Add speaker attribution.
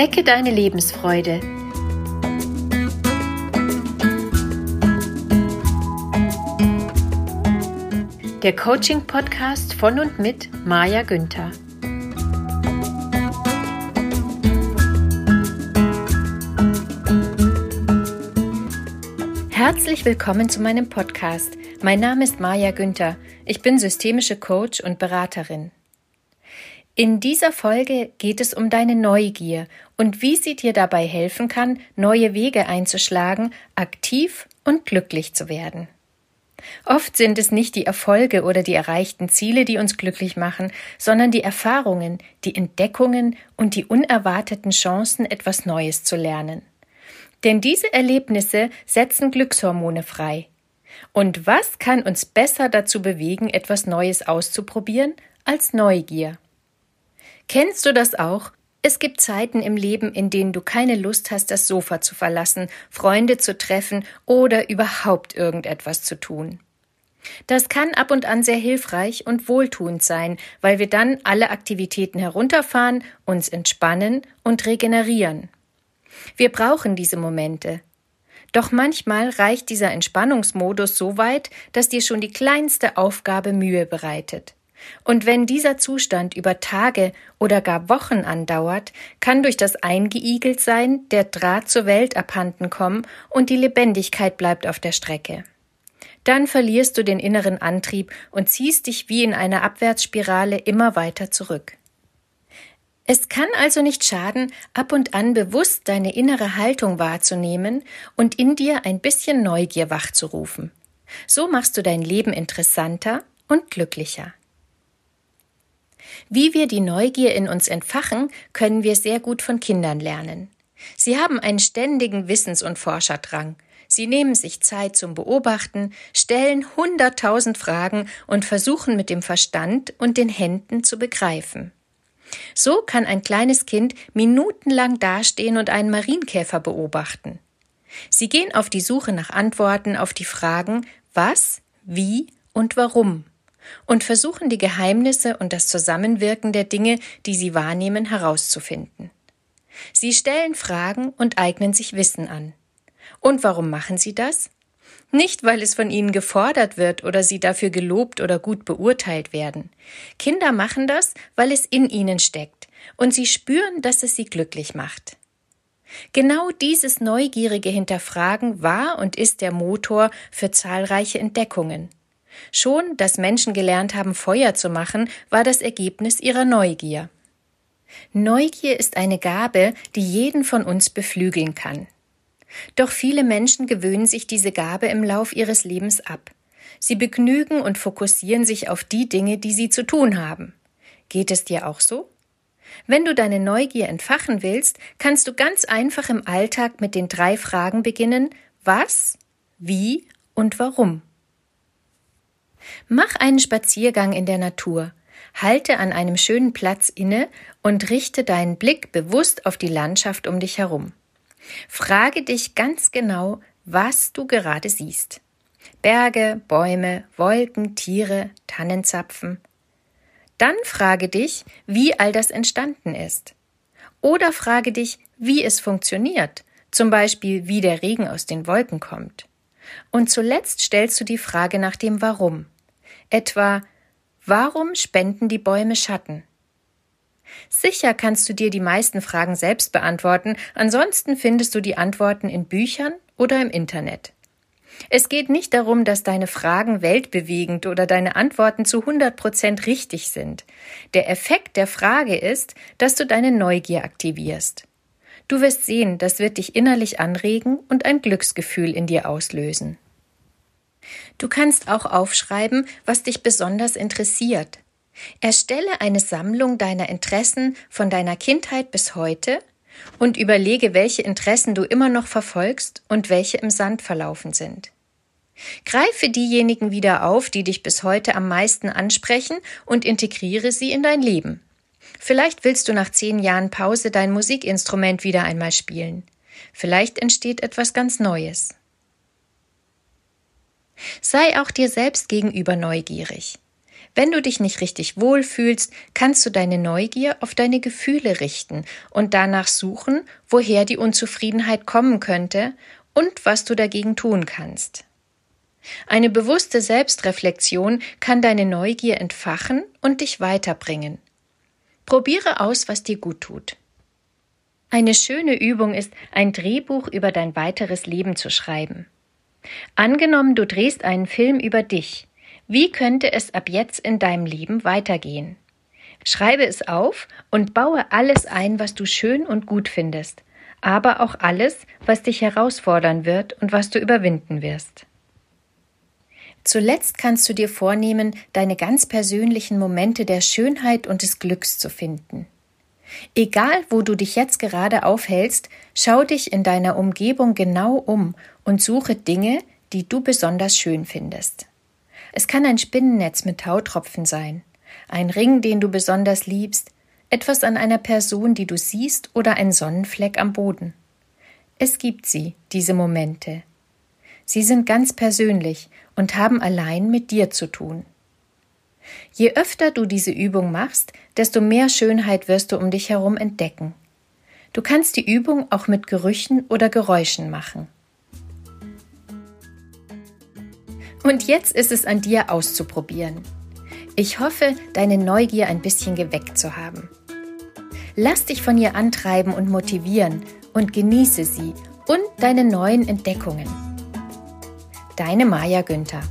Speaker 1: Wecke deine Lebensfreude. Der Coaching-Podcast von und mit Maja Günther. Herzlich willkommen zu meinem Podcast. Mein Name ist Maja Günther. Ich bin systemische Coach und Beraterin. In dieser Folge geht es um deine Neugier und wie sie dir dabei helfen kann, neue Wege einzuschlagen, aktiv und glücklich zu werden. Oft sind es nicht die Erfolge oder die erreichten Ziele, die uns glücklich machen, sondern die Erfahrungen, die Entdeckungen und die unerwarteten Chancen, etwas Neues zu lernen. Denn diese Erlebnisse setzen Glückshormone frei. Und was kann uns besser dazu bewegen, etwas Neues auszuprobieren, als Neugier? Kennst du das auch? Es gibt Zeiten im Leben, in denen du keine Lust hast, das Sofa zu verlassen, Freunde zu treffen oder überhaupt irgendetwas zu tun. Das kann ab und an sehr hilfreich und wohltuend sein, weil wir dann alle Aktivitäten herunterfahren, uns entspannen und regenerieren. Wir brauchen diese Momente. Doch manchmal reicht dieser Entspannungsmodus so weit, dass dir schon die kleinste Aufgabe Mühe bereitet. Und wenn dieser Zustand über Tage oder gar Wochen andauert, kann durch das Eingeigeltsein der Draht zur Welt abhanden kommen und die Lebendigkeit bleibt auf der Strecke. Dann verlierst du den inneren Antrieb und ziehst dich wie in einer Abwärtsspirale immer weiter zurück. Es kann also nicht schaden, ab und an bewusst deine innere Haltung wahrzunehmen und in dir ein bisschen Neugier wachzurufen. So machst du dein Leben interessanter und glücklicher. Wie wir die Neugier in uns entfachen, können wir sehr gut von Kindern lernen. Sie haben einen ständigen Wissens- und Forscherdrang. Sie nehmen sich Zeit zum Beobachten, stellen hunderttausend Fragen und versuchen mit dem Verstand und den Händen zu begreifen. So kann ein kleines Kind minutenlang dastehen und einen Marienkäfer beobachten. Sie gehen auf die Suche nach Antworten auf die Fragen was, wie und warum und versuchen die Geheimnisse und das Zusammenwirken der Dinge, die sie wahrnehmen, herauszufinden. Sie stellen Fragen und eignen sich Wissen an. Und warum machen sie das? Nicht, weil es von ihnen gefordert wird oder sie dafür gelobt oder gut beurteilt werden. Kinder machen das, weil es in ihnen steckt und sie spüren, dass es sie glücklich macht. Genau dieses neugierige Hinterfragen war und ist der Motor für zahlreiche Entdeckungen. Schon, dass Menschen gelernt haben, Feuer zu machen, war das Ergebnis ihrer Neugier. Neugier ist eine Gabe, die jeden von uns beflügeln kann. Doch viele Menschen gewöhnen sich diese Gabe im Lauf ihres Lebens ab. Sie begnügen und fokussieren sich auf die Dinge, die sie zu tun haben. Geht es dir auch so? Wenn du deine Neugier entfachen willst, kannst du ganz einfach im Alltag mit den drei Fragen beginnen Was, wie und warum. Mach einen Spaziergang in der Natur, halte an einem schönen Platz inne und richte deinen Blick bewusst auf die Landschaft um dich herum. Frage dich ganz genau, was du gerade siehst. Berge, Bäume, Wolken, Tiere, Tannenzapfen. Dann frage dich, wie all das entstanden ist. Oder frage dich, wie es funktioniert, zum Beispiel wie der Regen aus den Wolken kommt. Und zuletzt stellst du die Frage nach dem Warum. Etwa, warum spenden die Bäume Schatten? Sicher kannst du dir die meisten Fragen selbst beantworten, ansonsten findest du die Antworten in Büchern oder im Internet. Es geht nicht darum, dass deine Fragen weltbewegend oder deine Antworten zu 100 Prozent richtig sind. Der Effekt der Frage ist, dass du deine Neugier aktivierst. Du wirst sehen, das wird dich innerlich anregen und ein Glücksgefühl in dir auslösen. Du kannst auch aufschreiben, was dich besonders interessiert. Erstelle eine Sammlung deiner Interessen von deiner Kindheit bis heute und überlege, welche Interessen du immer noch verfolgst und welche im Sand verlaufen sind. Greife diejenigen wieder auf, die dich bis heute am meisten ansprechen und integriere sie in dein Leben. Vielleicht willst du nach zehn Jahren Pause dein Musikinstrument wieder einmal spielen. Vielleicht entsteht etwas ganz Neues. Sei auch dir selbst gegenüber neugierig. Wenn du dich nicht richtig wohlfühlst, kannst du deine Neugier auf deine Gefühle richten und danach suchen, woher die Unzufriedenheit kommen könnte und was du dagegen tun kannst. Eine bewusste Selbstreflexion kann deine Neugier entfachen und dich weiterbringen. Probiere aus, was dir gut tut. Eine schöne Übung ist, ein Drehbuch über dein weiteres Leben zu schreiben. Angenommen, du drehst einen Film über dich. Wie könnte es ab jetzt in deinem Leben weitergehen? Schreibe es auf und baue alles ein, was du schön und gut findest, aber auch alles, was dich herausfordern wird und was du überwinden wirst. Zuletzt kannst du dir vornehmen, deine ganz persönlichen Momente der Schönheit und des Glücks zu finden. Egal, wo du dich jetzt gerade aufhältst, schau dich in deiner Umgebung genau um und suche Dinge, die du besonders schön findest. Es kann ein Spinnennetz mit Tautropfen sein, ein Ring, den du besonders liebst, etwas an einer Person, die du siehst, oder ein Sonnenfleck am Boden. Es gibt sie, diese Momente. Sie sind ganz persönlich und haben allein mit dir zu tun. Je öfter du diese Übung machst, desto mehr Schönheit wirst du um dich herum entdecken. Du kannst die Übung auch mit Gerüchen oder Geräuschen machen. Und jetzt ist es an dir auszuprobieren. Ich hoffe, deine Neugier ein bisschen geweckt zu haben. Lass dich von ihr antreiben und motivieren und genieße sie und deine neuen Entdeckungen. Deine Maja Günther